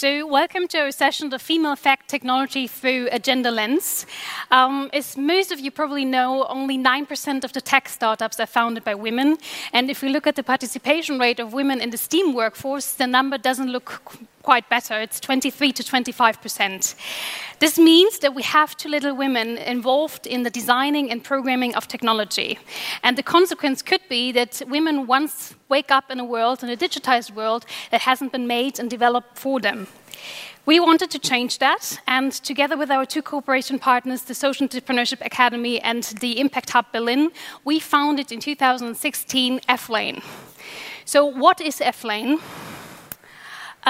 So, welcome to our session, The Female Effect Technology Through a Gender Lens. Um, as most of you probably know, only 9% of the tech startups are founded by women. And if we look at the participation rate of women in the STEAM workforce, the number doesn't look quite better. It's 23 to 25 percent. This means that we have too little women involved in the designing and programming of technology. And the consequence could be that women once wake up in a world, in a digitized world, that hasn't been made and developed for them. We wanted to change that, and together with our two cooperation partners, the Social Entrepreneurship Academy and the Impact Hub Berlin, we founded in 2016 F-Lane. So, what is F-Lane?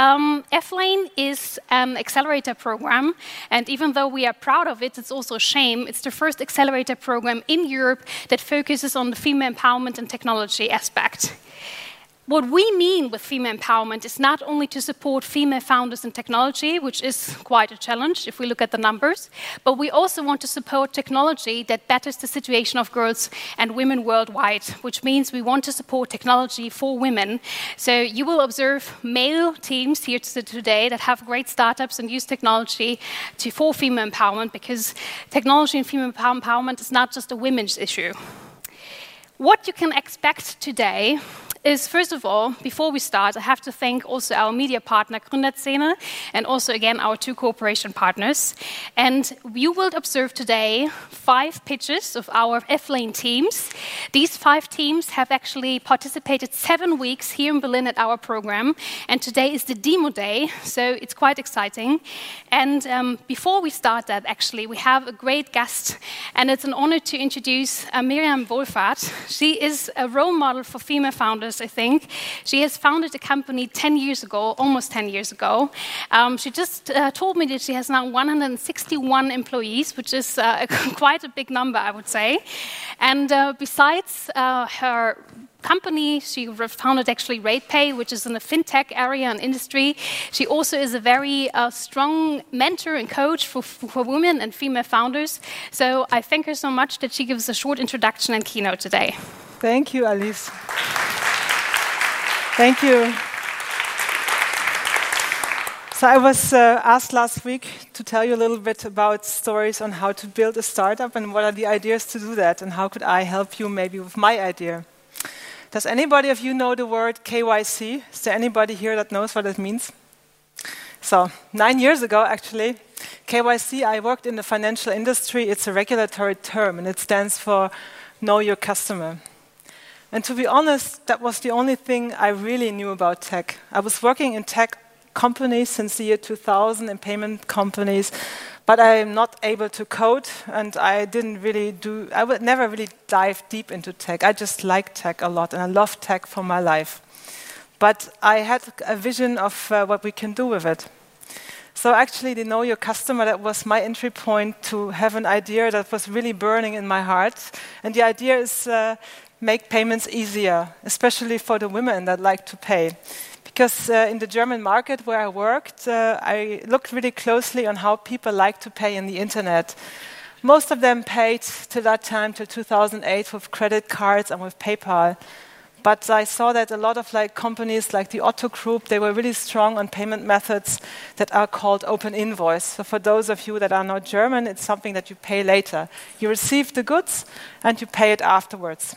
Um, F-Lane is an accelerator program, and even though we are proud of it, it's also a shame. It's the first accelerator program in Europe that focuses on the female empowerment and technology aspect. What we mean with female empowerment is not only to support female founders in technology, which is quite a challenge if we look at the numbers, but we also want to support technology that betters the situation of girls and women worldwide, which means we want to support technology for women. So you will observe male teams here today that have great startups and use technology to, for female empowerment because technology and female empowerment is not just a women's issue. What you can expect today is first of all, before we start, I have to thank also our media partner Gründerszene and also again our two cooperation partners. And you will observe today five pitches of our F-Lane teams. These five teams have actually participated seven weeks here in Berlin at our program, and today is the demo day, so it's quite exciting. And um, before we start that, actually, we have a great guest, and it's an honor to introduce uh, Miriam Wohlfarth. She is a role model for female founders I think. She has founded a company 10 years ago, almost 10 years ago. Um, she just uh, told me that she has now 161 employees, which is uh, quite a big number, I would say. And uh, besides uh, her company. She founded actually RatePay, which is in the fintech area and industry. She also is a very uh, strong mentor and coach for, for women and female founders. So I thank her so much that she gives a short introduction and keynote today. Thank you, Alice. Thank you. So I was uh, asked last week to tell you a little bit about stories on how to build a startup and what are the ideas to do that and how could I help you maybe with my idea. Does anybody of you know the word KYC? Is there anybody here that knows what it means? So, nine years ago, actually, KYC, I worked in the financial industry. It's a regulatory term and it stands for Know Your Customer. And to be honest, that was the only thing I really knew about tech. I was working in tech companies since the year 2000 in payment companies, but I am not able to code and I didn't really do, I would never really dive deep into tech. I just like tech a lot and I love tech for my life. But I had a vision of uh, what we can do with it. So actually, the know your customer, that was my entry point to have an idea that was really burning in my heart. And the idea is uh, make payments easier, especially for the women that like to pay. Because uh, in the German market where I worked, uh, I looked really closely on how people like to pay in the internet. Most of them paid to that time, till 2008, with credit cards and with PayPal. But I saw that a lot of like companies like the Otto Group, they were really strong on payment methods that are called open invoice. So for those of you that are not German, it's something that you pay later. You receive the goods and you pay it afterwards.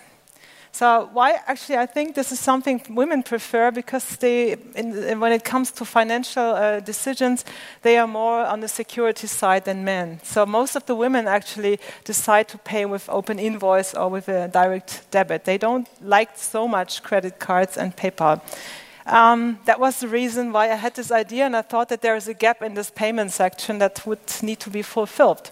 So why actually I think this is something women prefer because they, in, when it comes to financial uh, decisions, they are more on the security side than men. So most of the women actually decide to pay with open invoice or with a direct debit. They don't like so much credit cards and PayPal. Um, that was the reason why I had this idea, and I thought that there is a gap in this payment section that would need to be fulfilled.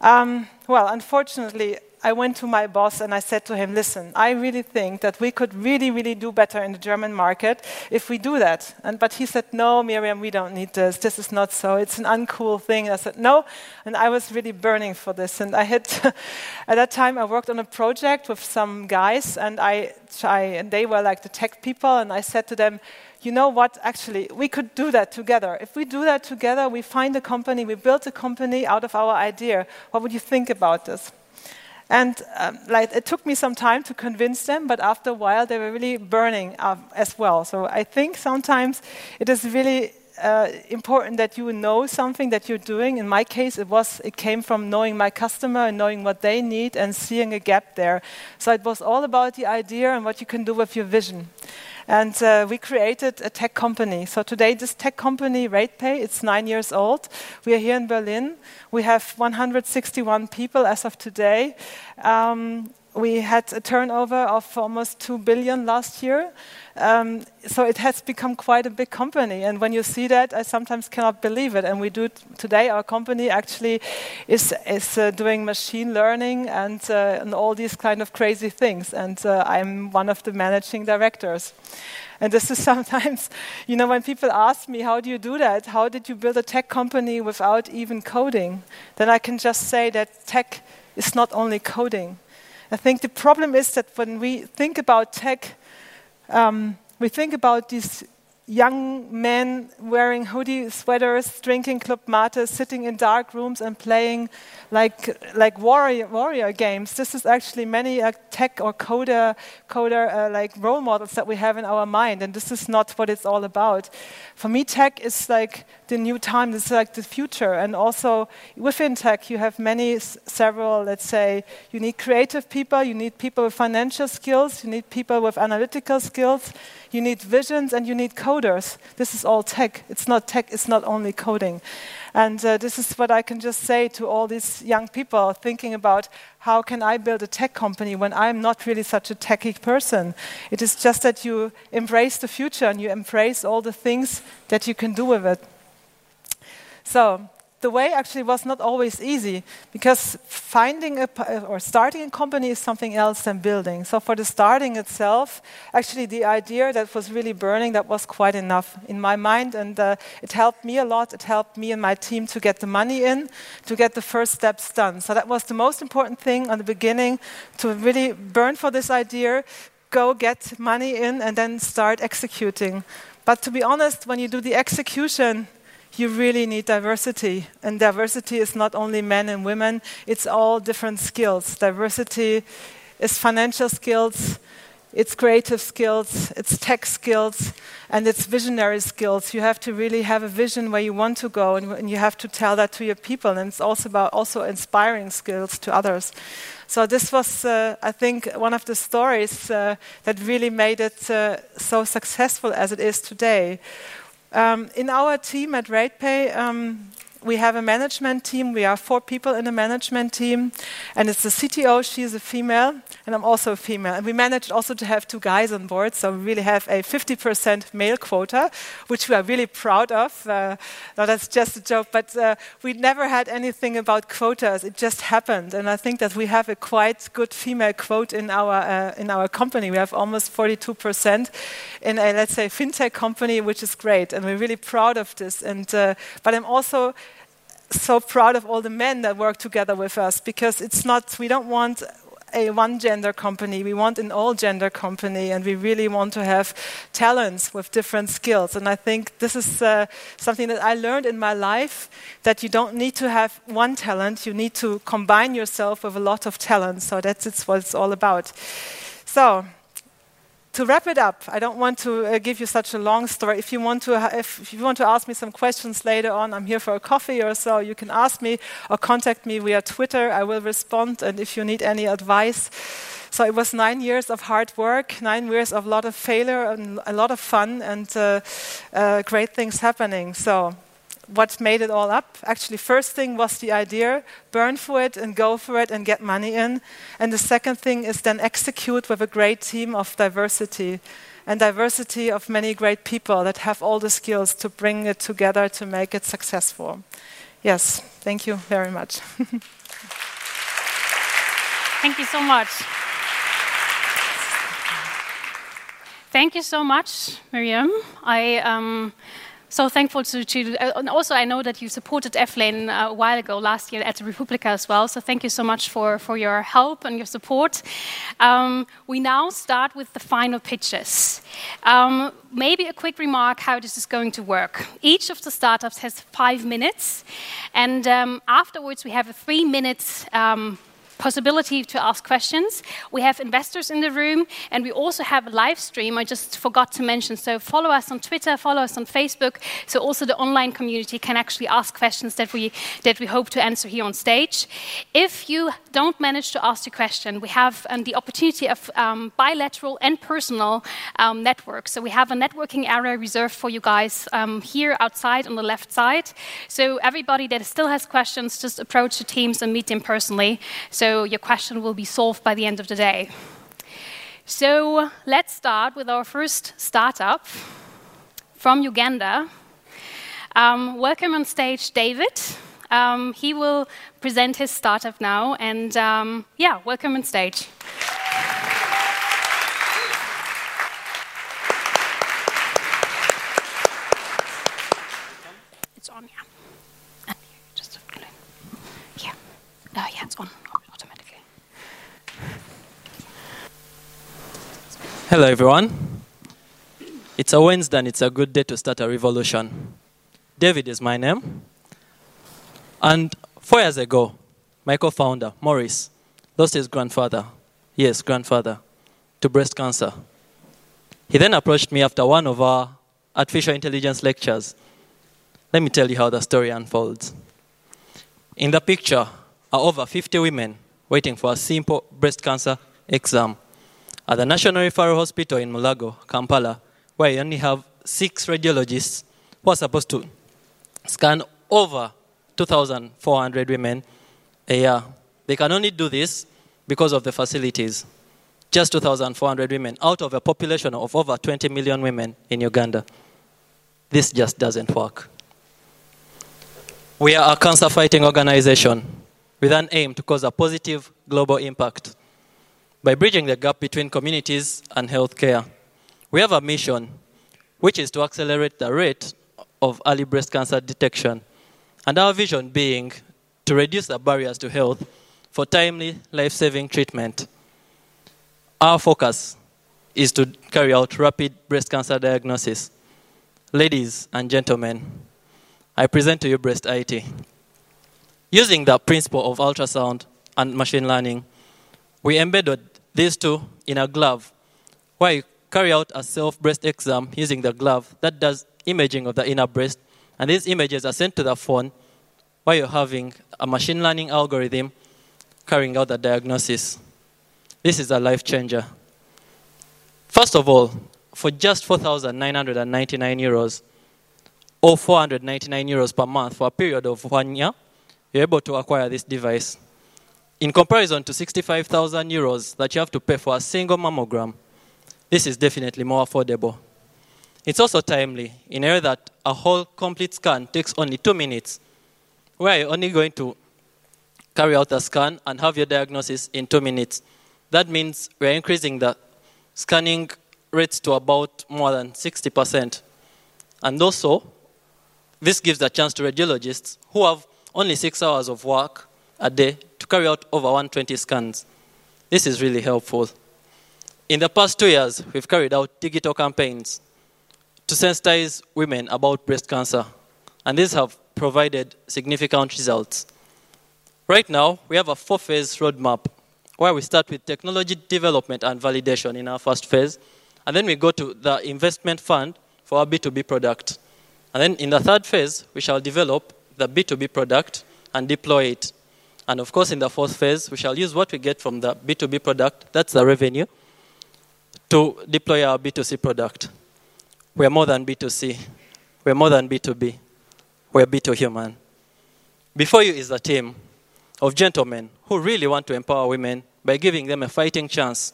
Um, well, unfortunately, I went to my boss and I said to him, listen, I really think that we could really, really do better in the German market if we do that. And, but he said, no, Miriam, we don't need this. This is not so. It's an uncool thing. And I said, no. And I was really burning for this. And I had, at that time, I worked on a project with some guys and I, I, and they were like the tech people. And I said to them, you know what, actually, we could do that together. If we do that together, we find a company, we build a company out of our idea. What would you think about this? And um, like it took me some time to convince them, but after a while they were really burning as well. So I think sometimes it is really uh, important that you know something that you're doing. In my case, it was it came from knowing my customer and knowing what they need and seeing a gap there. So it was all about the idea and what you can do with your vision. And uh, we created a tech company. So today, this tech company, RatePay, it's nine years old. We are here in Berlin. We have 161 people as of today. Um, we had a turnover of almost 2 billion last year. Um, so it has become quite a big company. And when you see that, I sometimes cannot believe it. And we do today, our company actually is, is uh, doing machine learning and, uh, and all these kind of crazy things. And uh, I'm one of the managing directors. And this is sometimes, you know, when people ask me, how do you do that? How did you build a tech company without even coding? Then I can just say that tech is not only coding. I think the problem is that when we think about tech, um, we think about these young men wearing hoodie sweaters, drinking club mate, sitting in dark rooms and playing like like warrior warrior games. This is actually many uh, tech or coder coder uh, like role models that we have in our mind, and this is not what it's all about. For me, tech is like the new time. This is like the future, and also within tech, you have many several. Let's say you need creative people, you need people with financial skills, you need people with analytical skills you need visions, and you need coders. This is all tech. It's not tech, it's not only coding. And uh, this is what I can just say to all these young people thinking about how can I build a tech company when I'm not really such a techy person. It is just that you embrace the future and you embrace all the things that you can do with it. So, the way actually was not always easy because finding a or starting a company is something else than building. So for the starting itself, actually the idea that was really burning that was quite enough in my mind, and uh, it helped me a lot. It helped me and my team to get the money in, to get the first steps done. So that was the most important thing on the beginning to really burn for this idea, go get money in, and then start executing. But to be honest, when you do the execution, you really need diversity. And diversity is not only men and women, it's all different skills. Diversity is financial skills, it's creative skills, it's tech skills, and it's visionary skills. You have to really have a vision where you want to go, and, and you have to tell that to your people. And it's also about also inspiring skills to others. So this was, uh, I think, one of the stories uh, that really made it uh, so successful as it is today. Um, in our team at RatePay, um, we have a management team. We are four people in the management team, and it's the CTO. She is a female, and I'm also a female. And we managed also to have two guys on board, so we really have a 50% male quota, which we are really proud of. Uh, that's just a joke, but uh, we never had anything about quotas. It just happened, and I think that we have a quite good female quote in our uh, in our company. We have almost 42% in a let's say fintech company, which is great, and we're really proud of this. And uh, but I'm also so proud of all the men that work together with us because it's not, we don't want a one gender company. We want an all gender company, and we really want to have talents with different skills. And I think this is uh, something that I learned in my life that you don't need to have one talent, you need to combine yourself with a lot of talents. So that's what it's all about. So, to wrap it up, I don't want to uh, give you such a long story. If you, want to, if, if, you want to ask me some questions later on, I'm here for a coffee or so. You can ask me or contact me via Twitter. I will respond. And if you need any advice, so it was nine years of hard work, nine years of a lot of failure and a lot of fun and uh, uh, great things happening. So what made it all up. Actually, first thing was the idea, burn for it and go for it and get money in. And the second thing is then execute with a great team of diversity and diversity of many great people that have all the skills to bring it together to make it successful. Yes, thank you very much. thank you so much. Thank you so much, Miriam. I um, so thankful to, to uh, and also I know that you supported F-Lane uh, a while ago last year at the Republica as well. So thank you so much for, for your help and your support. Um, we now start with the final pitches. Um, maybe a quick remark how this is going to work. Each of the startups has five minutes, and um, afterwards we have a three minutes um, possibility to ask questions. We have investors in the room, and we also have a live stream. I just forgot to mention. So follow us on Twitter, follow us on Facebook, so also the online community can actually ask questions that we that we hope to answer here on stage. If you don't manage to ask a question, we have um, the opportunity of um, bilateral and personal um, networks. So we have a networking area reserved for you guys um, here outside on the left side. So everybody that still has questions, just approach the teams and meet them personally. So your question will be solved by the end of the day. So let's start with our first startup from Uganda. Um, welcome on stage, David. Um, he will present his startup now, and um, yeah, welcome on stage. It's on, yeah. Yeah. Uh, yeah, it's on Hello, everyone. It's a Wednesday and it's a good day to start a revolution. David is my name. And four years ago, my co founder, Maurice, lost his grandfather, yes, grandfather, to breast cancer. He then approached me after one of our artificial intelligence lectures. Let me tell you how the story unfolds. In the picture are over 50 women waiting for a simple breast cancer exam at the National Referral Hospital in Mulago, Kampala, where you only have six radiologists who are supposed to scan over 2,400 women a year. They can only do this because of the facilities. Just 2,400 women out of a population of over 20 million women in Uganda. This just doesn't work. We are a cancer fighting organization with an aim to cause a positive global impact by bridging the gap between communities and healthcare. We have a mission, which is to accelerate the rate of early breast cancer detection, and our vision being to reduce the barriers to health for timely life saving treatment. Our focus is to carry out rapid breast cancer diagnosis. Ladies and gentlemen, I present to you Breast IT. Using the principle of ultrasound and machine learning, we embedded these two in a glove where you carry out a self breast exam using the glove that does imaging of the inner breast, and these images are sent to the phone where you're having a machine learning algorithm carrying out the diagnosis. This is a life changer. First of all, for just 4,999 euros or 499 euros per month for a period of one year, you're able to acquire this device. In comparison to 65,000 euros that you have to pay for a single mammogram, this is definitely more affordable. It's also timely in a way that a whole complete scan takes only two minutes, where you're only going to carry out a scan and have your diagnosis in two minutes. That means we're increasing the scanning rates to about more than 60%. And also, this gives a chance to radiologists who have only six hours of work a day to carry out over 120 scans. This is really helpful. In the past two years, we've carried out digital campaigns to sensitize women about breast cancer, and these have provided significant results. Right now, we have a four phase roadmap where we start with technology development and validation in our first phase, and then we go to the investment fund for our B2B product. And then in the third phase, we shall develop the B2B product and deploy it. And of course, in the fourth phase, we shall use what we get from the B2B product, that's the revenue, to deploy our B2C product. We're more than B2C. We're more than B2B. We're B2 human. Before you is a team of gentlemen who really want to empower women by giving them a fighting chance.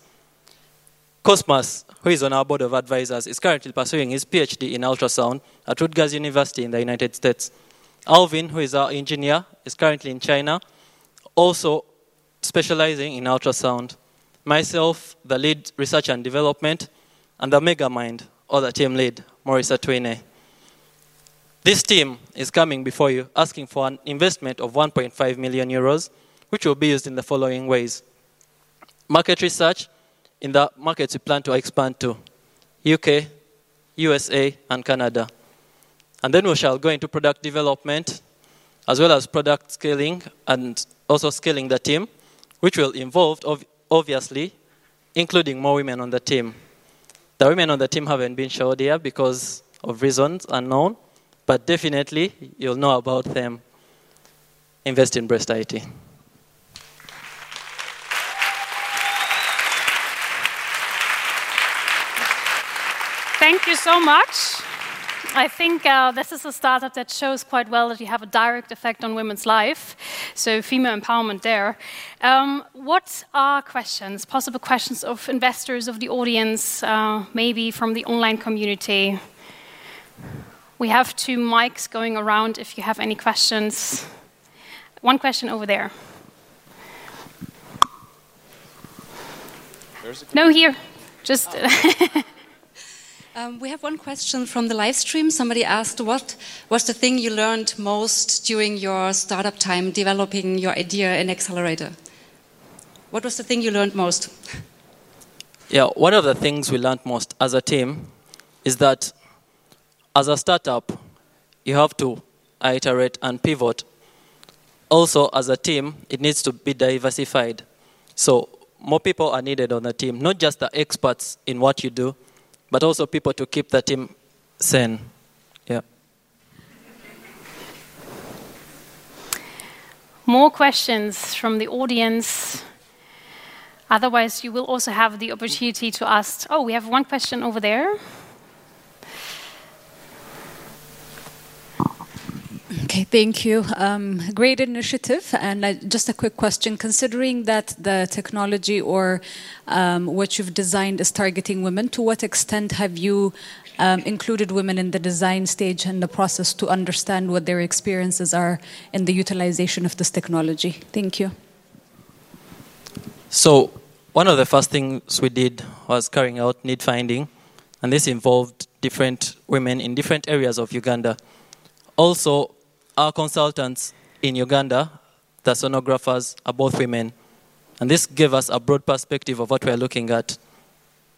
Cosmas, who is on our board of advisors, is currently pursuing his PhD in ultrasound at Rutgers University in the United States. Alvin, who is our engineer, is currently in China, also specializing in ultrasound. Myself, the lead research and development, and the mega mind, or the team lead, Maurice Twine. This team is coming before you asking for an investment of 1.5 million euros, which will be used in the following ways market research in the markets we plan to expand to UK, USA, and Canada. And then we shall go into product development as well as product scaling and also scaling the team which will involve, ov- obviously, including more women on the team. The women on the team haven't been showed here because of reasons unknown, but definitely you'll know about them. Invest in breast IT. Thank you so much. I think uh, this is a startup that shows quite well that you have a direct effect on women's life. So, female empowerment there. Um, what are questions, possible questions of investors, of the audience, uh, maybe from the online community? We have two mics going around if you have any questions. One question over there. No, here. Just. Um, we have one question from the live stream. Somebody asked, "What was the thing you learned most during your startup time developing your idea in Accelerator?" What was the thing you learned most? Yeah, one of the things we learned most as a team is that as a startup, you have to iterate and pivot. Also, as a team, it needs to be diversified. So, more people are needed on the team, not just the experts in what you do, but also people to keep the team sane. Yeah. More questions from the audience. Otherwise, you will also have the opportunity to ask. Oh, we have one question over there. Okay, thank you. Um, great initiative. And uh, just a quick question considering that the technology or um, what you've designed is targeting women, to what extent have you um, included women in the design stage and the process to understand what their experiences are in the utilization of this technology? Thank you. So, one of the first things we did was carrying out need finding, and this involved different women in different areas of Uganda. Also, our consultants in Uganda, the sonographers, are both women. And this gave us a broad perspective of what we're looking at,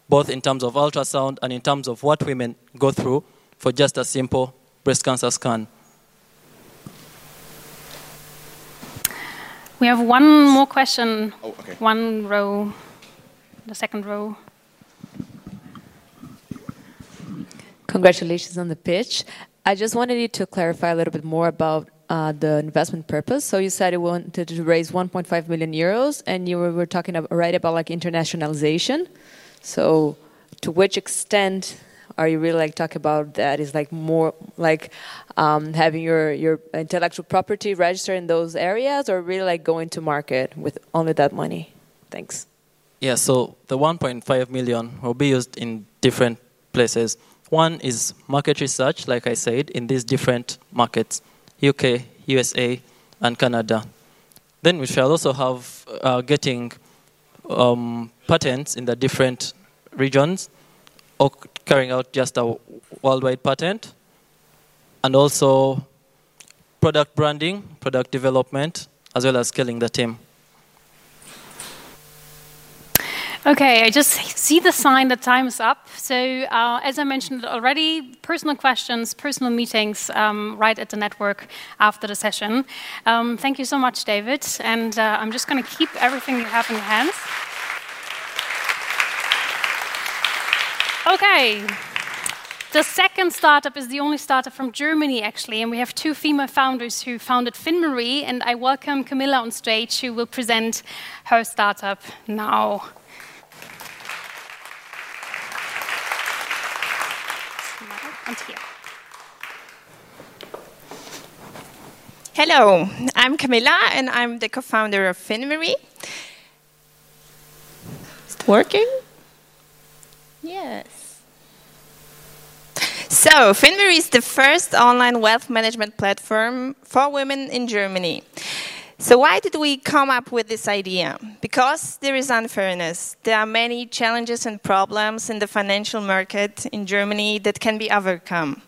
both in terms of ultrasound and in terms of what women go through for just a simple breast cancer scan. We have one more question. Oh, okay. One row, the second row. Congratulations on the pitch. I just wanted you to clarify a little bit more about uh, the investment purpose. So you said you wanted to raise 1.5 million euros, and you were, were talking about, right about like internationalization. So to which extent are you really like talking about that? Is like more like um, having your your intellectual property registered in those areas, or really like going to market with only that money? Thanks. Yeah, so the 1.5 million will be used in different places. One is market research, like I said, in these different markets UK, USA, and Canada. Then we shall also have uh, getting um, patents in the different regions or carrying out just a worldwide patent. And also product branding, product development, as well as scaling the team. Okay, I just see the sign that time is up. So, uh, as I mentioned already, personal questions, personal meetings um, right at the network after the session. Um, thank you so much, David. And uh, I'm just going to keep everything you have in your hands. Okay. The second startup is the only startup from Germany, actually, and we have two female founders who founded FinMarie, and I welcome Kamila on stage, who will present her startup now. And here. Hello, I'm Kamila and I'm the co-founder of FinMarie. Is it working? Yes. So, FinMarie is the first online wealth management platform for women in Germany. So, why did we come up with this idea? Because there is unfairness. There are many challenges and problems in the financial market in Germany that can be overcome.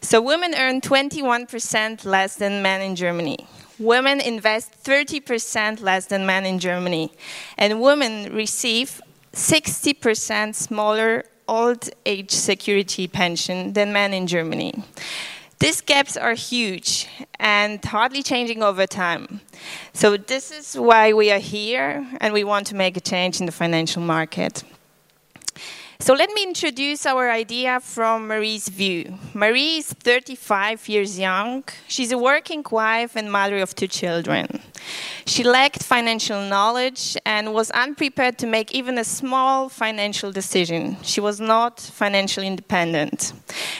So, women earn 21% less than men in Germany. Women invest 30% less than men in Germany. And women receive 60% smaller old age security pension than men in Germany. These gaps are huge and hardly changing over time. So, this is why we are here and we want to make a change in the financial market. So let me introduce our idea from Marie's view. Marie is 35 years young. She's a working wife and mother of two children. She lacked financial knowledge and was unprepared to make even a small financial decision. She was not financially independent.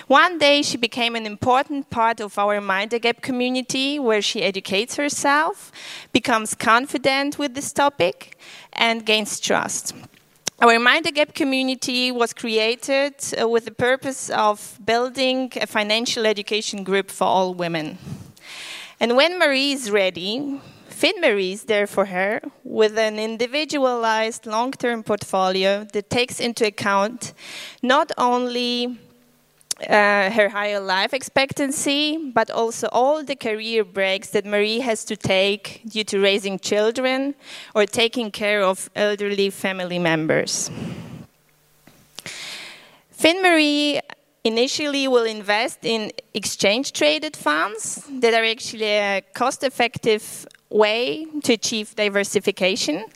One day, she became an important part of our Mind the Gap community where she educates herself, becomes confident with this topic, and gains trust. Our Mind the Gap community was created uh, with the purpose of building a financial education group for all women. And when Marie is ready, FinMarie is there for her with an individualized long term portfolio that takes into account not only uh, her higher life expectancy, but also all the career breaks that Marie has to take due to raising children or taking care of elderly family members. FinMarie initially will invest in exchange traded funds that are actually a cost effective way to achieve diversification.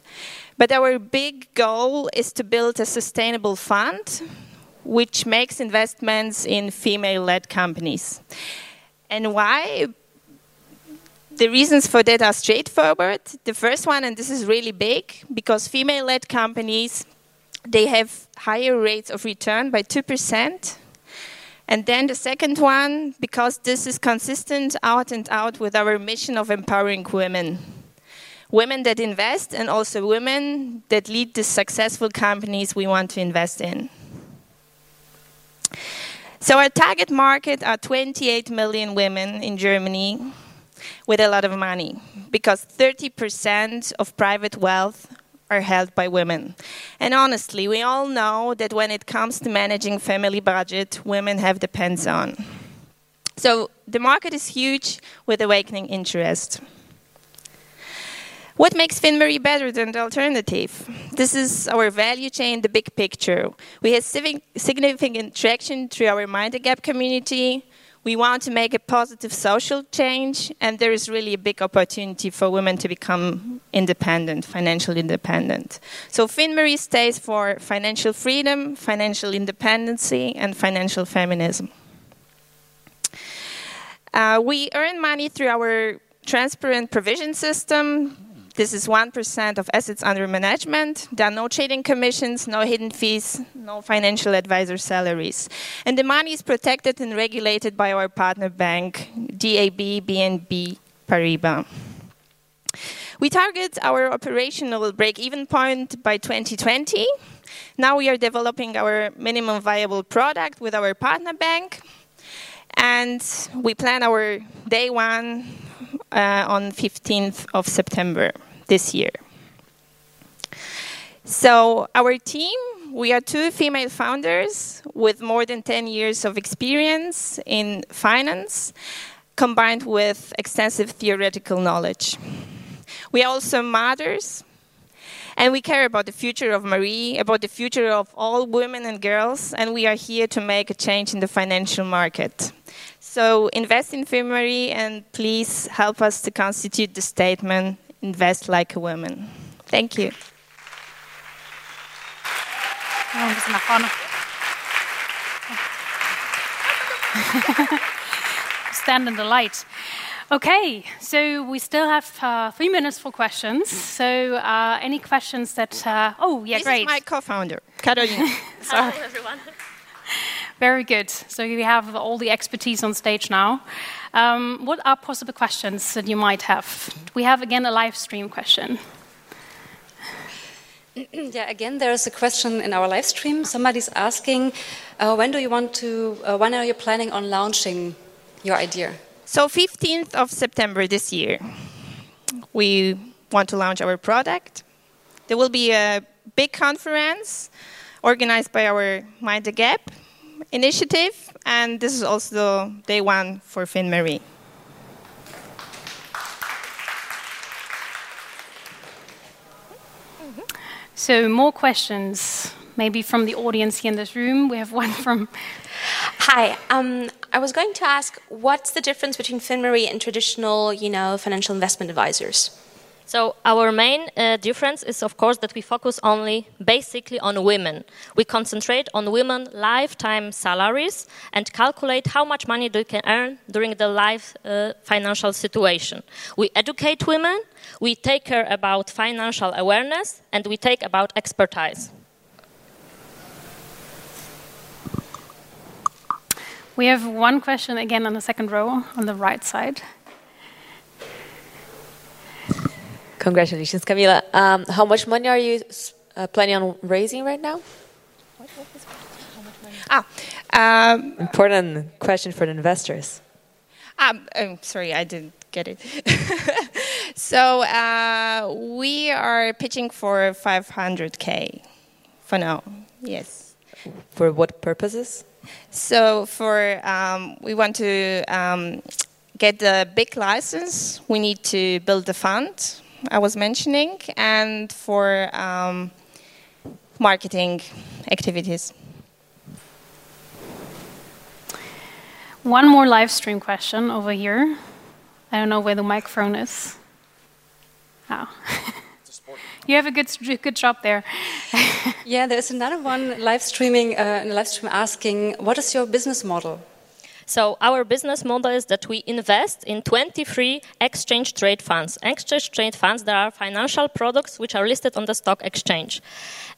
But our big goal is to build a sustainable fund which makes investments in female led companies. And why? The reasons for that are straightforward. The first one, and this is really big, because female led companies they have higher rates of return by 2%. And then the second one, because this is consistent out and out with our mission of empowering women. Women that invest and also women that lead the successful companies we want to invest in. So our target market are 28 million women in Germany with a lot of money because 30% of private wealth are held by women. And honestly, we all know that when it comes to managing family budget, women have the pants on. So the market is huge with awakening interest. What makes FinMarie better than the alternative? This is our value chain, the big picture. We have significant traction through our Mind the Gap community. We want to make a positive social change, and there is really a big opportunity for women to become independent, financially independent. So FinMarie stays for financial freedom, financial independency, and financial feminism. Uh, we earn money through our transparent provision system this is 1% of assets under management. There are no trading commissions, no hidden fees, no financial advisor salaries. And the money is protected and regulated by our partner bank, DAB BNP Paribas. We target our operational break even point by 2020. Now we are developing our minimum viable product with our partner bank. And we plan our day one uh, on 15th of September this year. So, our team, we are two female founders with more than 10 years of experience in finance, combined with extensive theoretical knowledge. We are also mothers, and we care about the future of Marie, about the future of all women and girls, and we are here to make a change in the financial market. So, invest in FinMarie and please help us to constitute the statement invest like a woman. Thank you. Stand in the light. Okay, so we still have uh, three minutes for questions. So, uh, any questions that? Uh, oh, yeah, this great. This is my co-founder, Carolina. Hello, everyone. Very good. So we have all the expertise on stage now. Um, what are possible questions that you might have? We have again a live stream question. Yeah, again, there is a question in our live stream. Somebody's asking, uh, when do you want to? Uh, when are you planning on launching your idea? So, 15th of September this year, we want to launch our product. There will be a big conference organized by our Mind the Gap initiative, and this is also day one for FinMarie. So, more questions, maybe from the audience here in this room. We have one from Hi. Um, I was going to ask, what's the difference between FinMarie and traditional, you know, financial investment advisors? So our main uh, difference is, of course, that we focus only basically on women. We concentrate on women lifetime salaries and calculate how much money they can earn during the life uh, financial situation. We educate women, we take care about financial awareness, and we take about expertise. We have one question again on the second row on the right side. Congratulations, Kamila. Um, how much money are you uh, planning on raising right now? Ah, um, Important question for the investors. um, oh, sorry, I didn't get it. so uh, we are pitching for 500k for now. Yes. For what purposes? So for um, we want to um, get the big license, we need to build the fund I was mentioning, and for um, marketing activities. One more live stream question over here. I don't know where the microphone is. Oh. you have a good, good job there. yeah, there's another one live streaming, uh, live stream asking, what is your business model? So our business model is that we invest in 23 exchange trade funds. Exchange trade funds, there are financial products which are listed on the stock exchange.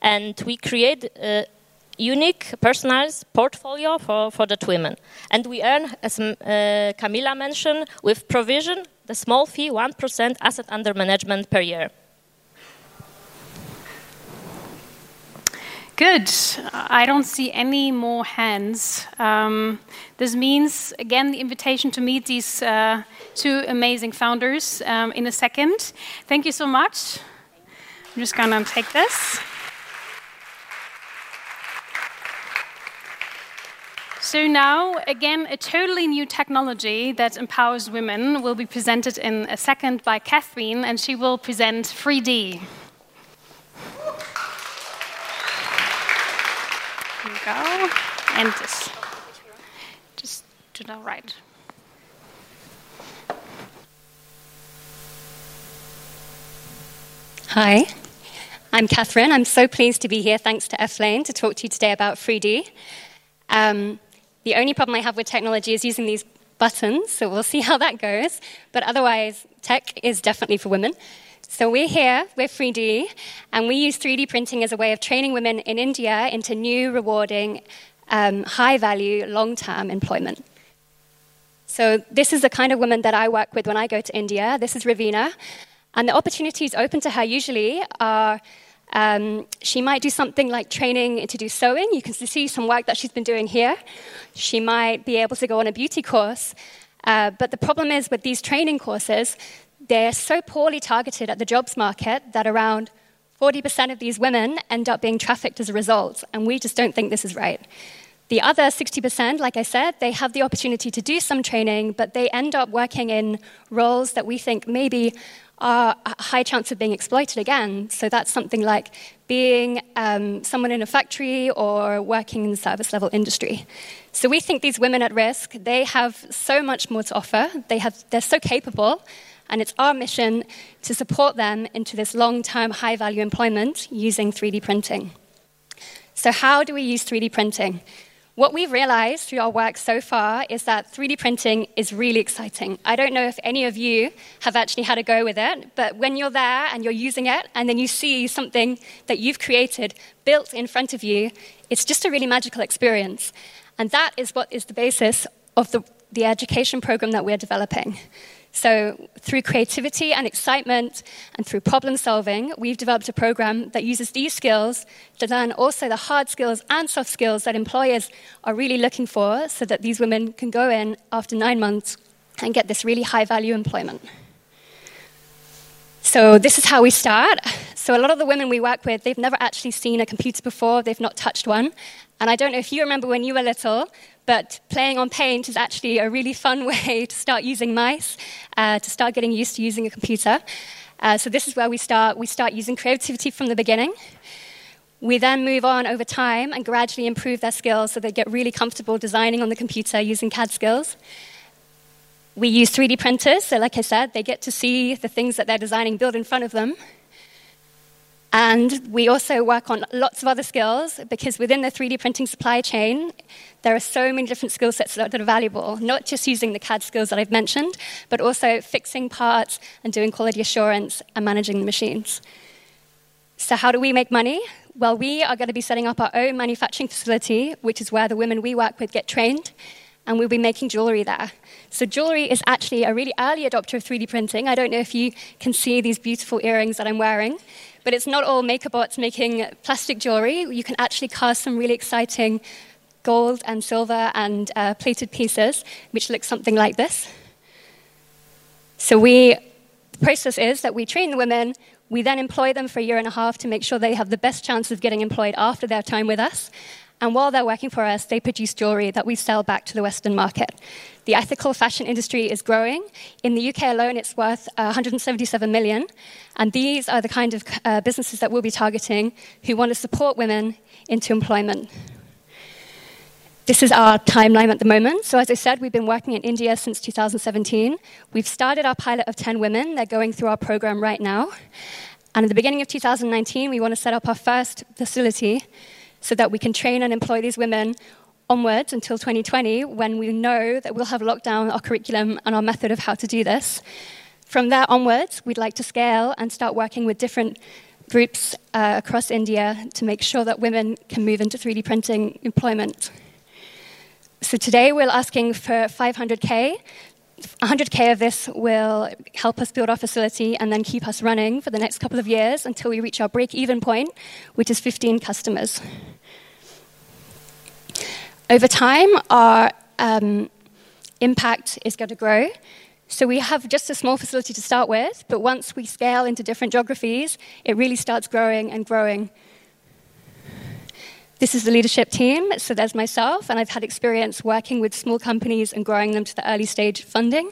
And we create a unique personalized portfolio for, for the women. And we earn, as uh, Kamila mentioned, with provision, the small fee, 1% asset under management per year. Good. I don't see any more hands. Um, this means, again, the invitation to meet these uh, two amazing founders um, in a second. Thank you so much. I'm just going to take this. So now, again, a totally new technology that empowers women will be presented in a second by Katherine, and she will present 3D. Go. And just, just to the right. Hi, I'm Katherine. I'm so pleased to be here, thanks to F-Lane, to talk to you today about 3D. Um, the only problem I have with technology is using these buttons, so we'll see how that goes. But otherwise, tech is definitely for women. So we're here, we're 3D, and we use 3D printing as a way of training women in India into new, rewarding, um, high value, long term employment. So this is the kind of woman that I work with when I go to India. This is Ravina. And the opportunities open to her usually are um, she might do something like training to do sewing. You can see some work that she's been doing here. She might be able to go on a beauty course. Uh, but the problem is with these training courses, they're so poorly targeted at the jobs market that around 40% of these women end up being trafficked as a result, and we just don't think this is right. The other 60%, like I said, they have the opportunity to do some training, but they end up working in roles that we think maybe are a high chance of being exploited again. So that's something like being um, someone in a factory or working in the service level industry. So we think these women at risk, they have so much more to offer. They have, they're so capable and it's our mission to support them into this long term high value employment using 3D printing. So, how do we use 3D printing? What we've realized through our work so far is that 3D printing is really exciting. I don't know if any of you have actually had a go with it, but when you're there and you're using it, and then you see something that you've created built in front of you, it's just a really magical experience. And that is what is the basis of the, the education program that we're developing. So, through creativity and excitement and through problem solving, we've developed a program that uses these skills to learn also the hard skills and soft skills that employers are really looking for so that these women can go in after nine months and get this really high value employment. So, this is how we start. So, a lot of the women we work with, they've never actually seen a computer before, they've not touched one. And I don't know if you remember when you were little, but playing on Paint is actually a really fun way to start using mice, uh, to start getting used to using a computer. Uh, so this is where we start. We start using creativity from the beginning. We then move on over time and gradually improve their skills so they get really comfortable designing on the computer using CAD skills. We use 3D printers, so like I said, they get to see the things that they're designing built in front of them. And we also work on lots of other skills because within the 3D printing supply chain, there are so many different skill sets that are valuable, not just using the CAD skills that I've mentioned, but also fixing parts and doing quality assurance and managing the machines. So, how do we make money? Well, we are going to be setting up our own manufacturing facility, which is where the women we work with get trained, and we'll be making jewelry there. So, jewelry is actually a really early adopter of 3D printing. I don't know if you can see these beautiful earrings that I'm wearing. But it's not all MakerBots making plastic jewelry. You can actually cast some really exciting gold and silver and uh, plated pieces, which look something like this. So we, the process is that we train the women, we then employ them for a year and a half to make sure they have the best chance of getting employed after their time with us. And while they're working for us, they produce jewelry that we sell back to the Western market. The ethical fashion industry is growing. In the UK alone, it's worth uh, 177 million. And these are the kind of uh, businesses that we'll be targeting who want to support women into employment. This is our timeline at the moment. So, as I said, we've been working in India since 2017. We've started our pilot of 10 women. They're going through our program right now. And at the beginning of 2019, we want to set up our first facility so that we can train and employ these women onwards until 2020 when we know that we'll have locked down our curriculum and our method of how to do this. From there onwards, we'd like to scale and start working with different groups uh, across India to make sure that women can move into 3D printing employment. So today we're asking for 500k. 100k of this will help us build our facility and then keep us running for the next couple of years until we reach our break even point, which is 15 customers. Over time, our um, impact is going to grow. So we have just a small facility to start with, but once we scale into different geographies, it really starts growing and growing. This is the leadership team. So there's myself, and I've had experience working with small companies and growing them to the early stage funding.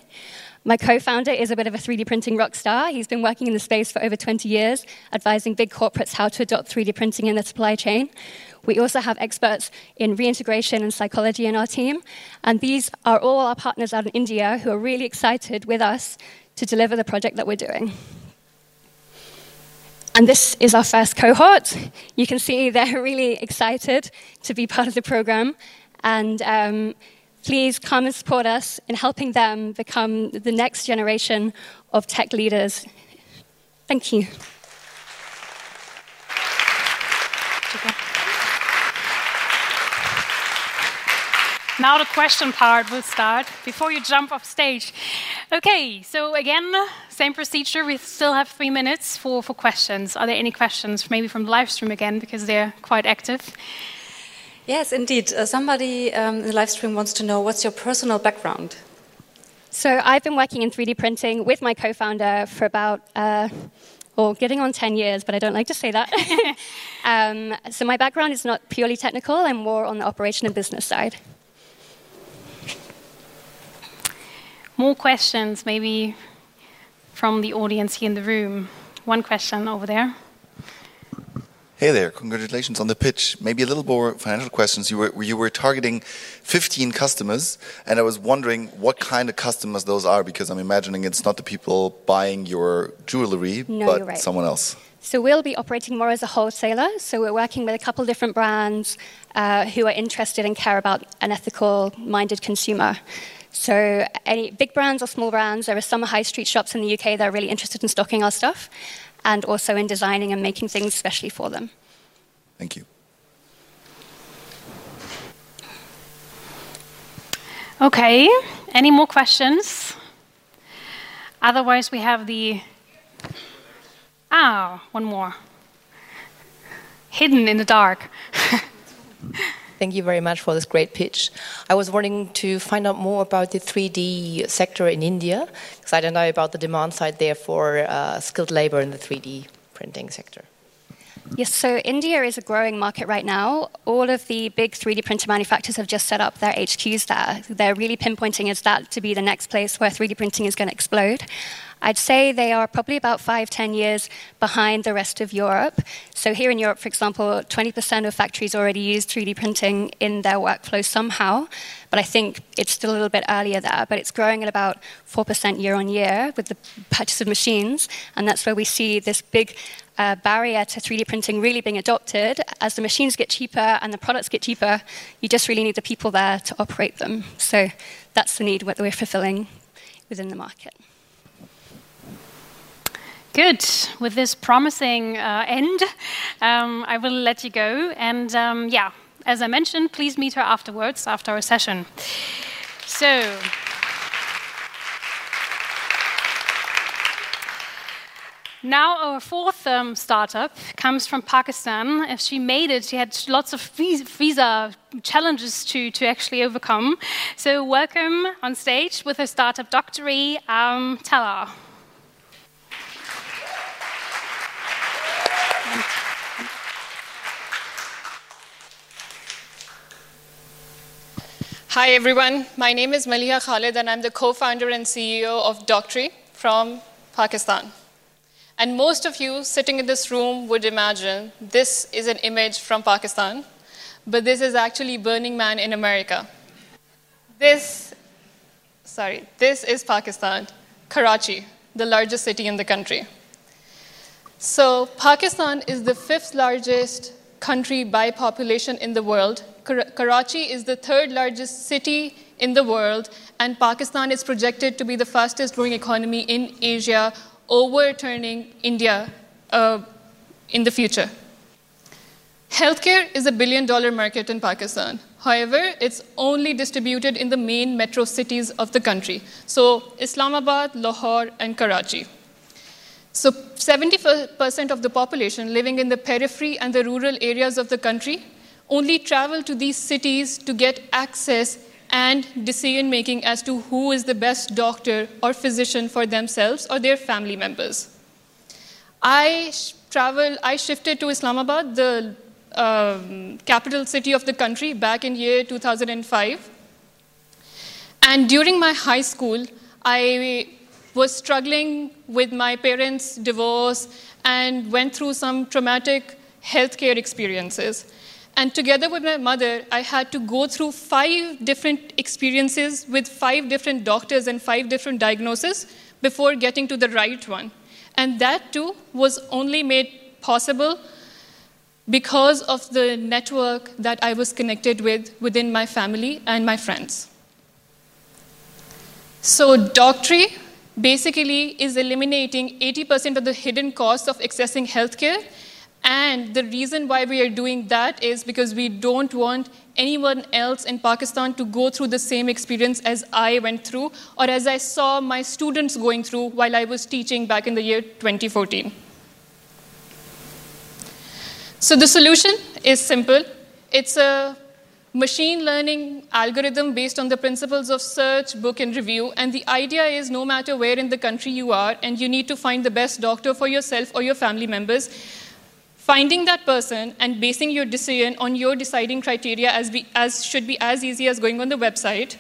My co founder is a bit of a 3D printing rock star. He's been working in the space for over 20 years, advising big corporates how to adopt 3D printing in their supply chain. We also have experts in reintegration and psychology in our team. And these are all our partners out in India who are really excited with us to deliver the project that we're doing. And this is our first cohort. You can see they're really excited to be part of the program. And um, please come and support us in helping them become the next generation of tech leaders. Thank you. Now the question part will start before you jump off stage. Okay, so again, same procedure. We still have three minutes for, for questions. Are there any questions, maybe from the live stream again, because they're quite active? Yes, indeed. Uh, somebody um, in the live stream wants to know what's your personal background? So I've been working in 3D printing with my co-founder for about, uh, or getting on 10 years, but I don't like to say that. um, so my background is not purely technical, I'm more on the operation and business side. More questions, maybe from the audience here in the room. One question over there. Hey there, congratulations on the pitch. Maybe a little more financial questions. You were you were targeting 15 customers, and I was wondering what kind of customers those are because I'm imagining it's not the people buying your jewelry, no, but right. someone else. So we'll be operating more as a wholesaler. So we're working with a couple different brands uh, who are interested and care about an ethical-minded consumer. So, any big brands or small brands, there are some high street shops in the UK that are really interested in stocking our stuff and also in designing and making things specially for them. Thank you. Okay, any more questions? Otherwise, we have the. Ah, one more. Hidden in the dark. Thank you very much for this great pitch. I was wanting to find out more about the 3D sector in India, because I don't know about the demand side there for uh, skilled labor in the 3D printing sector. Yes, so India is a growing market right now. All of the big 3D printer manufacturers have just set up their HQs there. They're really pinpointing as that to be the next place where 3D printing is going to explode. I'd say they are probably about five, ten years behind the rest of Europe. So here in Europe, for example, 20% of factories already use 3D printing in their workflow somehow. But I think it's still a little bit earlier there. But it's growing at about 4% year on year with the purchase of machines. And that's where we see this big uh, barrier to 3D printing really being adopted. As the machines get cheaper and the products get cheaper, you just really need the people there to operate them. So that's the need that we're fulfilling within the market. Good. With this promising uh, end, um, I will let you go. And um, yeah, as I mentioned, please meet her afterwards, after our session. So. Now, our fourth um, startup comes from Pakistan. If she made it, she had lots of visa challenges to, to actually overcome. So, welcome on stage with her startup, Doctory, um, Tala. Hi, everyone. My name is Maliha Khalid, and I'm the co founder and CEO of Doctory from Pakistan. And most of you sitting in this room would imagine this is an image from Pakistan, but this is actually Burning Man in America. This, sorry, this is Pakistan, Karachi, the largest city in the country. So, Pakistan is the fifth largest country by population in the world. Karachi is the third largest city in the world, and Pakistan is projected to be the fastest growing economy in Asia overturning India uh, in the future. Healthcare is a billion dollar market in Pakistan. However, it's only distributed in the main metro cities of the country. So, Islamabad, Lahore, and Karachi. So, 70% of the population living in the periphery and the rural areas of the country only travel to these cities to get access and decision making as to who is the best doctor or physician for themselves or their family members. I traveled, I shifted to Islamabad, the um, capital city of the country, back in year 2005. And during my high school, I was struggling with my parents' divorce and went through some traumatic healthcare experiences. And together with my mother, I had to go through five different experiences with five different doctors and five different diagnoses before getting to the right one. And that too was only made possible because of the network that I was connected with within my family and my friends. So, Doctory basically is eliminating 80% of the hidden costs of accessing healthcare and the reason why we are doing that is because we don't want anyone else in Pakistan to go through the same experience as I went through or as I saw my students going through while I was teaching back in the year 2014. So the solution is simple. It's a machine learning algorithm based on the principles of search, book, and review. And the idea is no matter where in the country you are and you need to find the best doctor for yourself or your family members, Finding that person and basing your decision on your deciding criteria as, be, as should be as easy as going on the website,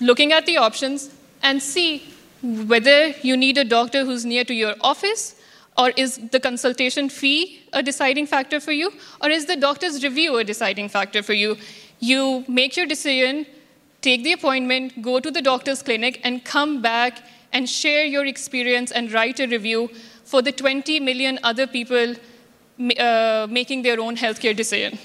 looking at the options, and see whether you need a doctor who's near to your office, or is the consultation fee a deciding factor for you, or is the doctor's review a deciding factor for you? You make your decision, take the appointment, go to the doctor's clinic, and come back and share your experience and write a review for the 20 million other people uh, making their own healthcare decision.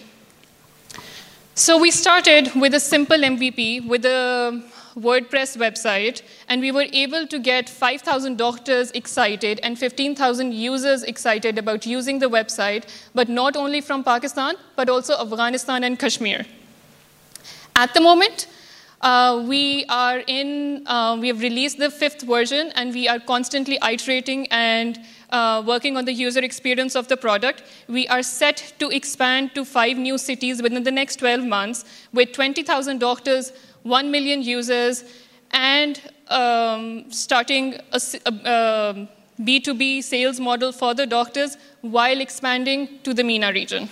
So we started with a simple MVP with a WordPress website, and we were able to get 5,000 doctors excited and 15,000 users excited about using the website, but not only from Pakistan, but also Afghanistan and Kashmir. At the moment, uh, we are in, uh, we have released the fifth version, and we are constantly iterating and uh, working on the user experience of the product. We are set to expand to five new cities within the next 12 months with 20,000 doctors, 1 million users, and um, starting a, a, a B2B sales model for the doctors while expanding to the MENA region.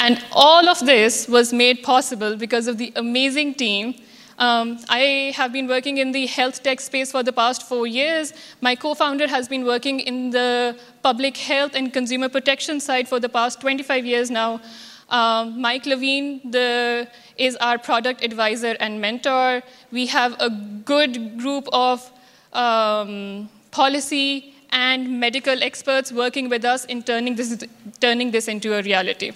And all of this was made possible because of the amazing team Um, I have been working in the health tech space for the past four years. My co founder has been working in the public health and consumer protection side for the past 25 years now. Um, Mike Levine the, is our product advisor and mentor. We have a good group of um, policy and medical experts working with us in turning this, turning this into a reality.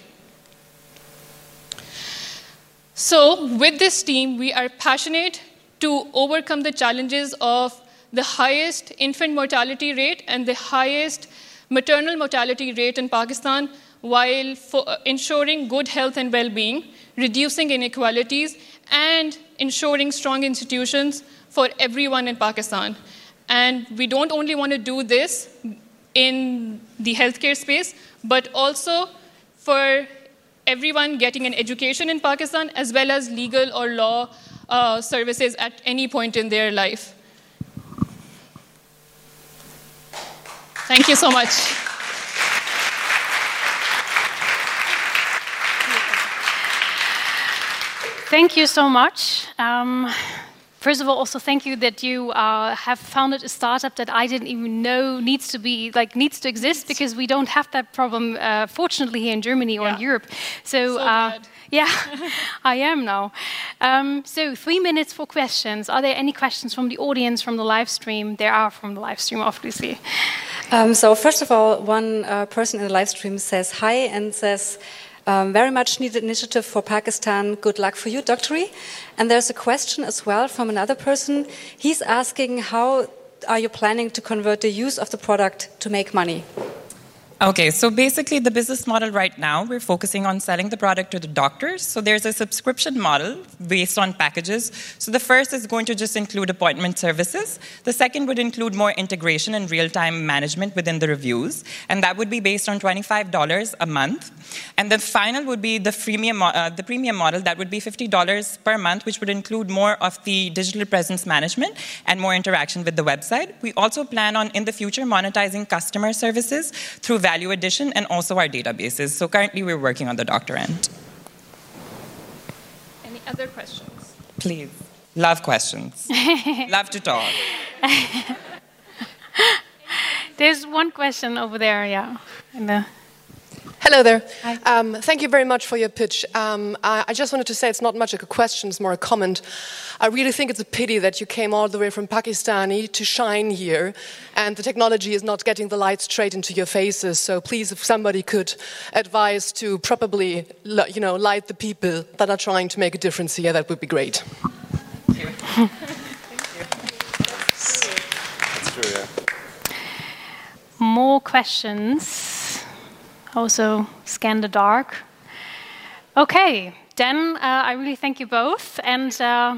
So, with this team, we are passionate to overcome the challenges of the highest infant mortality rate and the highest maternal mortality rate in Pakistan while ensuring good health and well being, reducing inequalities, and ensuring strong institutions for everyone in Pakistan. And we don't only want to do this in the healthcare space, but also for everyone getting an education in Pakistan, as well as legal or law uh, services at any point in their life. Thank you so much. Thank you so much. Um, First of all, also thank you that you uh, have founded a startup that I didn't even know needs to be like needs to exist because we don't have that problem, uh, fortunately, here in Germany or yeah. in Europe. So, so uh, yeah, I am now. Um, so three minutes for questions. Are there any questions from the audience from the live stream? There are from the live stream, obviously. Um, so first of all, one uh, person in the live stream says hi and says. Um, very much needed initiative for Pakistan. Good luck for you, Doctory. And there's a question as well from another person. He's asking how are you planning to convert the use of the product to make money? Okay, so basically, the business model right now, we're focusing on selling the product to the doctors. So there's a subscription model based on packages. So the first is going to just include appointment services. The second would include more integration and real time management within the reviews. And that would be based on $25 a month. And the final would be the premium, uh, the premium model. That would be $50 per month, which would include more of the digital presence management and more interaction with the website. We also plan on, in the future, monetizing customer services through value addition and also our databases. So currently we're working on the doctor end. Any other questions? Please. Love questions. Love to talk. There's one question over there, yeah. The Hello there. Um, thank you very much for your pitch. Um, I, I, just wanted to say it's not much like a question, it's more a comment. I really think it's a pity that you came all the way from Pakistani to shine here, and the technology is not getting the light straight into your faces. So please, if somebody could advise to probably, you know, light the people that are trying to make a difference here, that would be great. Thank you. Thank you. That's true, yeah. More questions also scan the dark. Okay, then uh, I really thank you both, and uh,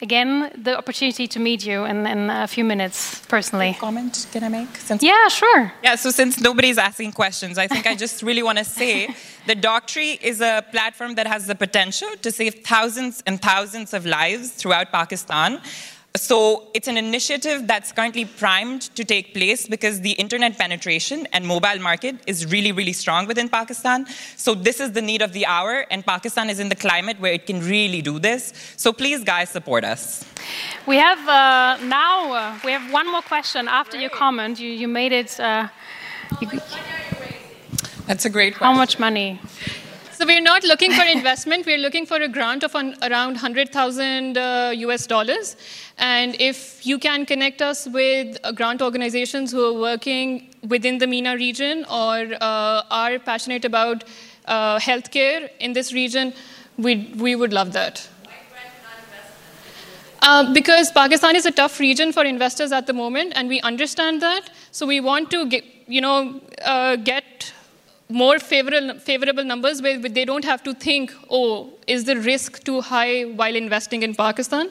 again, the opportunity to meet you in, in a few minutes personally. comment can I make? Since yeah, sure. Yeah, so since nobody's asking questions, I think I just really want to say that Doctory is a platform that has the potential to save thousands and thousands of lives throughout Pakistan. So it's an initiative that's currently primed to take place because the internet penetration and mobile market is really, really strong within Pakistan. So this is the need of the hour, and Pakistan is in the climate where it can really do this. So please, guys, support us. We have uh, now uh, we have one more question after your comment. You, you made it. Uh, you, that's a great question. How much money? So we're not looking for investment. We're looking for a grant of around 100,000 uh, US dollars. And if you can connect us with uh, grant organizations who are working within the MENA region or uh, are passionate about uh, healthcare in this region, we we would love that. Uh, because Pakistan is a tough region for investors at the moment, and we understand that. So we want to get, you know, uh, get more favorable, favorable numbers where they don't have to think, oh, is the risk too high while investing in Pakistan?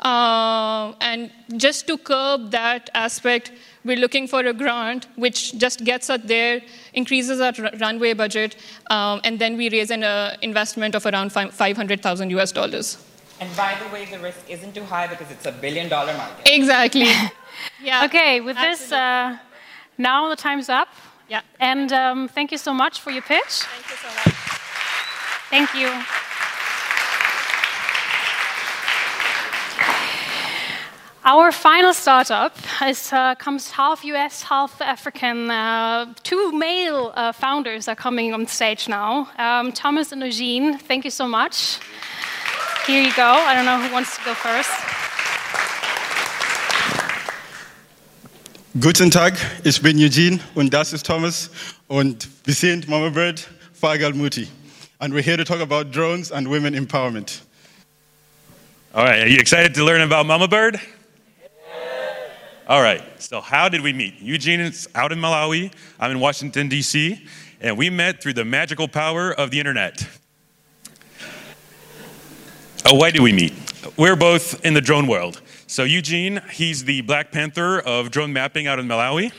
Uh, and just to curb that aspect, we're looking for a grant which just gets us there, increases our runway budget, um, and then we raise an uh, investment of around 500,000 US dollars. And by the way, the risk isn't too high because it's a billion dollar market. Exactly. yeah. Okay, with Absolutely. this, uh, now the time's up. Yeah. And um, thank you so much for your pitch. Thank you so much. Thank you. Our final startup is, uh, comes half US, half African. Uh, two male uh, founders are coming on stage now. Um, Thomas and Eugene, thank you so much. Here you go. I don't know who wants to go first. Guten Tag, ich bin Eugene und das ist Thomas und wir sind Mama Bird, Vogel Mutti. And we're here to talk about drones and women empowerment. All right, are you excited to learn about Mama Bird? All right, so how did we meet? Eugene is out in Malawi, I'm in Washington, D.C., and we met through the magical power of the internet. Oh, why did we meet? We're both in the drone world. So, Eugene, he's the Black Panther of drone mapping out in Malawi.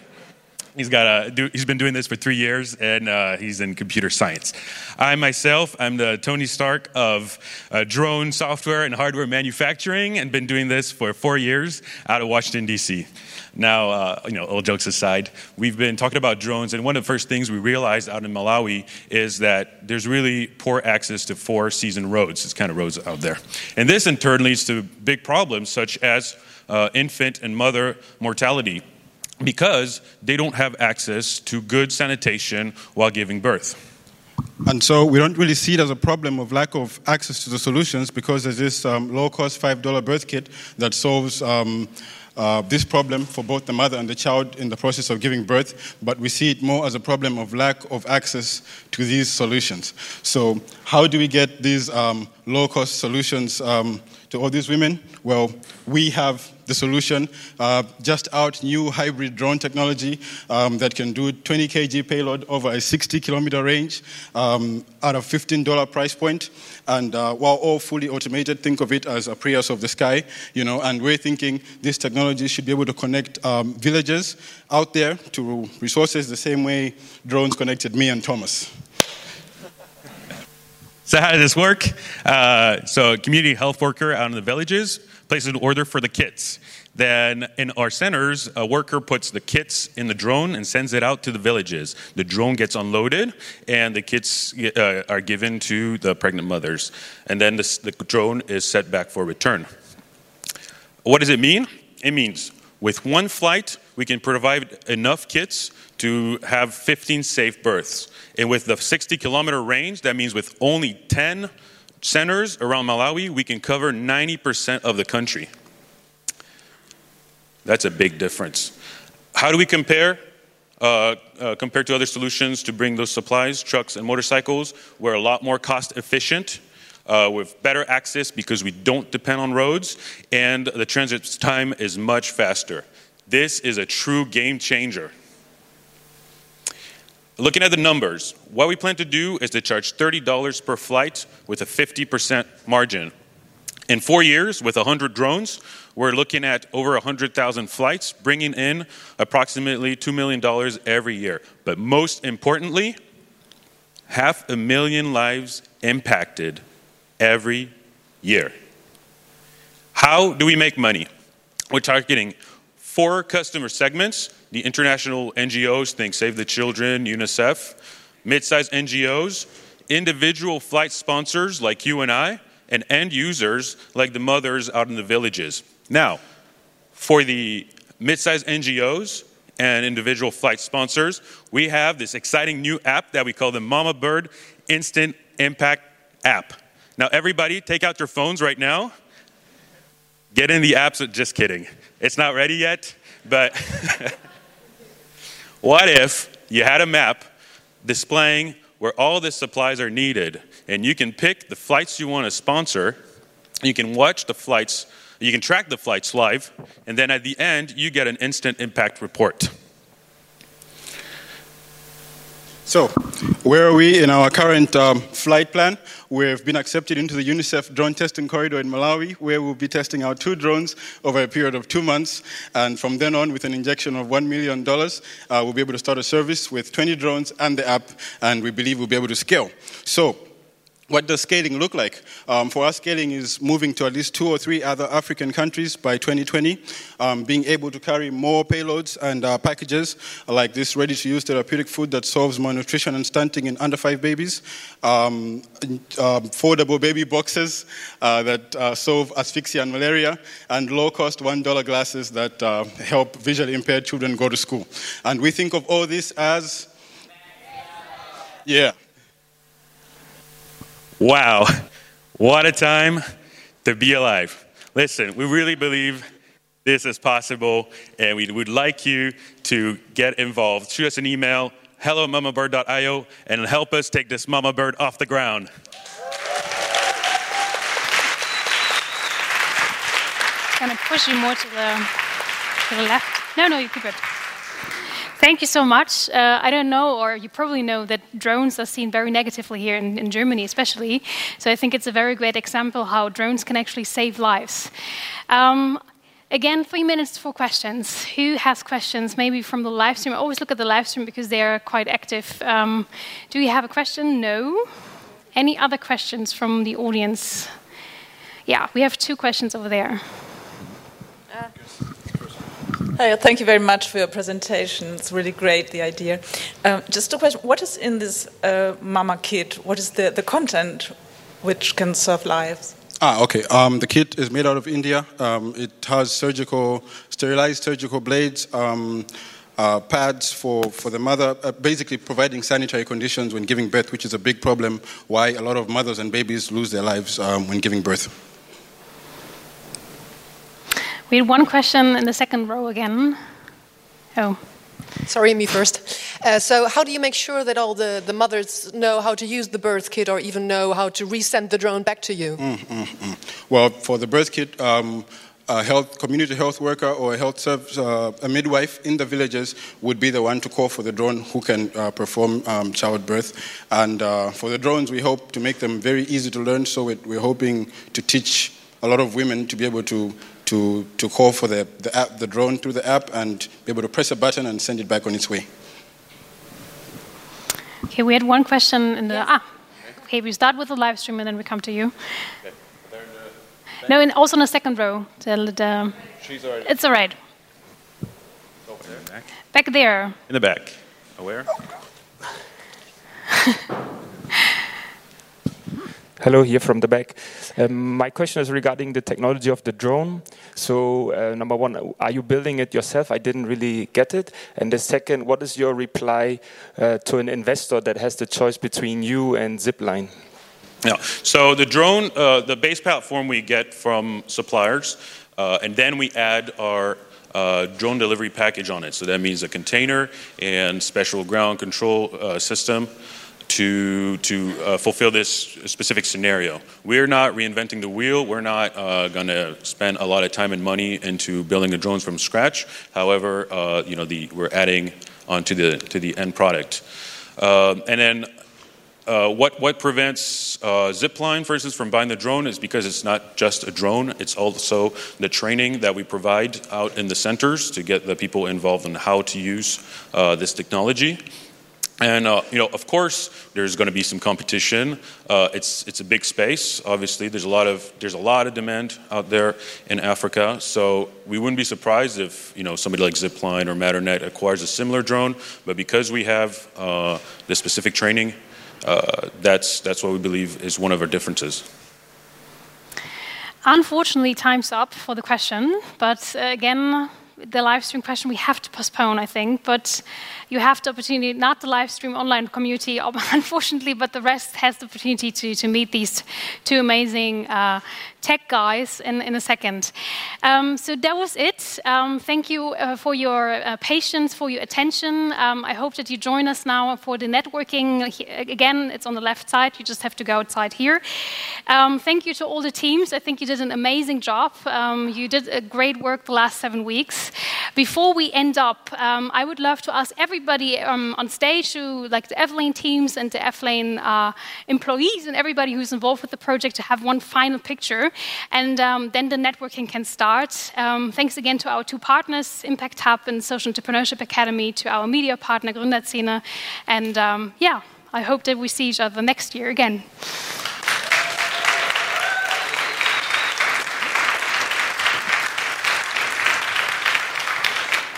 He's got a, do, he's been doing this for three years, and uh, he's in computer science. I myself, I'm the Tony Stark of uh, drone software and hardware manufacturing, and been doing this for four years out of Washington D.C. Now, uh, you know, all jokes aside, we've been talking about drones, and one of the first things we realized out in Malawi is that there's really poor access to four season roads. It's kind of roads out there, and this in turn leads to big problems such as uh, infant and mother mortality because they don't have access to good sanitation while giving birth. And so we don't really see it as a problem of lack of access to the solutions because there's this um, low cost $5 birth kit that solves um, uh, this problem for both the mother and the child in the process of giving birth, but we see it more as a problem of lack of access to these solutions. So, how do we get these um, low cost solutions um, to all these women? Well, we have the solution. Uh, just out new hybrid drone technology um, that can do 20 kg payload over a 60 kilometer range um, at a $15 price point. And uh, while all fully automated, think of it as a Prius of the sky, you know, and we're thinking this technology should be able to connect um, villages out there to resources the same way drones connected me and Thomas. So how does this work? Uh, so a community health worker out in the villages places an order for the kits. Then in our centers, a worker puts the kits in the drone and sends it out to the villages. The drone gets unloaded, and the kits uh, are given to the pregnant mothers. And then this, the drone is set back for return. What does it mean? It means with one flight, we can provide enough kits to have 15 safe births. And with the 60 kilometer range, that means with only 10 centers around Malawi, we can cover 90% of the country. That's a big difference. How do we compare? Uh, uh, compared to other solutions to bring those supplies, trucks and motorcycles, we're a lot more cost efficient. Uh, with better access because we don't depend on roads, and the transit time is much faster. This is a true game changer. Looking at the numbers, what we plan to do is to charge $30 per flight with a 50% margin. In four years, with 100 drones, we're looking at over 100,000 flights, bringing in approximately $2 million every year. But most importantly, half a million lives impacted every year. How do we make money? We're targeting four customer segments the international NGOs, think Save the Children, UNICEF, mid sized NGOs, individual flight sponsors like you and I, and end users like the mothers out in the villages. Now, for the mid sized NGOs and individual flight sponsors, we have this exciting new app that we call the Mama Bird Instant Impact app. Now, everybody, take out your phones right now. Get in the apps. Just kidding. It's not ready yet, but what if you had a map displaying where all the supplies are needed and you can pick the flights you want to sponsor, you can watch the flights, you can track the flights live, and then at the end, you get an instant impact report. So, where are we in our current um, flight plan? We've been accepted into the UNICEF drone testing corridor in Malawi, where we'll be testing our two drones over a period of two months. And from then on, with an injection of $1 million, uh, we'll be able to start a service with 20 drones and the app, and we believe we'll be able to scale. So, what does scaling look like? Um, for us, scaling is moving to at least two or three other African countries by 2020, um, being able to carry more payloads and uh, packages like this ready to use therapeutic food that solves malnutrition and stunting in under five babies, um, uh, foldable baby boxes uh, that uh, solve asphyxia and malaria, and low cost $1 glasses that uh, help visually impaired children go to school. And we think of all this as, yeah. Wow, what a time to be alive. Listen, we really believe this is possible, and we would like you to get involved. Shoot us an email, hello mamabird.io, and help us take this mama bird off the ground. Kind of push you more to the, to the left. No, no, you keep it. Thank you so much. Uh, I don't know, or you probably know, that drones are seen very negatively here in, in, Germany, especially. So I think it's a very great example how drones can actually save lives. Um, again, three minutes for questions. Who has questions? Maybe from the live stream. I always look at the live stream because they are quite active. Um, do you have a question? No. Any other questions from the audience? Yeah, we have two questions over there. Hi, thank you very much for your presentation. It's really great, the idea. Um, just a question what is in this uh, Mama kit? What is the, the content which can save lives? Ah, okay. Um, the kit is made out of India. Um, it has surgical, sterilized surgical blades, um, uh, pads for, for the mother, uh, basically providing sanitary conditions when giving birth, which is a big problem why a lot of mothers and babies lose their lives um, when giving birth. We had one question in the second row again. Oh. Sorry, me first. Uh, so, how do you make sure that all the, the mothers know how to use the birth kit or even know how to resend the drone back to you? Mm, mm, mm. Well, for the birth kit, um, a health, community health worker or a health service, uh, a midwife in the villages would be the one to call for the drone who can uh, perform um, childbirth. And uh, for the drones, we hope to make them very easy to learn. So we're hoping to teach a lot of women to be able to to, to call for the, the, app, the drone through the app and be able to press a button and send it back on its way. Okay, we had one question in the. Yes. Ah, okay, we start with the live stream and then we come to you. Okay. No, and also in the second row. The, the, She's already. It's all right. Over there, back. back there. In the back. Where? Hello, here from the back. Um, my question is regarding the technology of the drone. So, uh, number one, are you building it yourself? I didn't really get it. And the second, what is your reply uh, to an investor that has the choice between you and Zipline? Yeah. So the drone, uh, the base platform we get from suppliers, uh, and then we add our uh, drone delivery package on it. So that means a container and special ground control uh, system to, to uh, fulfill this specific scenario. We're not reinventing the wheel. We're not uh, going to spend a lot of time and money into building the drones from scratch. However, uh, you know, the, we're adding onto the, to the end product. Um, and then uh, what, what prevents uh, Zipline, for instance, from buying the drone is because it's not just a drone, it's also the training that we provide out in the centers to get the people involved in how to use uh, this technology. And uh, you know, of course, there's going to be some competition. Uh, it's it's a big space. Obviously, there's a lot of there's a lot of demand out there in Africa. So we wouldn't be surprised if you know somebody like Zipline or Matternet acquires a similar drone. But because we have uh, the specific training, uh, that's that's what we believe is one of our differences. Unfortunately, time's up for the question. But uh, again, the live stream question we have to postpone, I think. But you have the opportunity, not the live stream online community, unfortunately, but the rest has the opportunity to, to meet these two amazing uh, tech guys in, in a second. Um, so that was it. Um, thank you uh, for your uh, patience, for your attention. Um, I hope that you join us now for the networking. Again, it's on the left side. You just have to go outside here. Um, thank you to all the teams. I think you did an amazing job. Um, you did a great work the last seven weeks. Before we end up, um, I would love to ask everybody on stage, who, like the F-Lane teams and the F-Lane uh, employees and everybody who's involved with the project, to have one final picture and um, then the networking can start. Um, thanks again to our two partners, Impact Hub and Social Entrepreneurship Academy, to our media partner, Gründerszene. And um, yeah, I hope that we see each other next year again.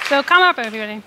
So come up, everybody.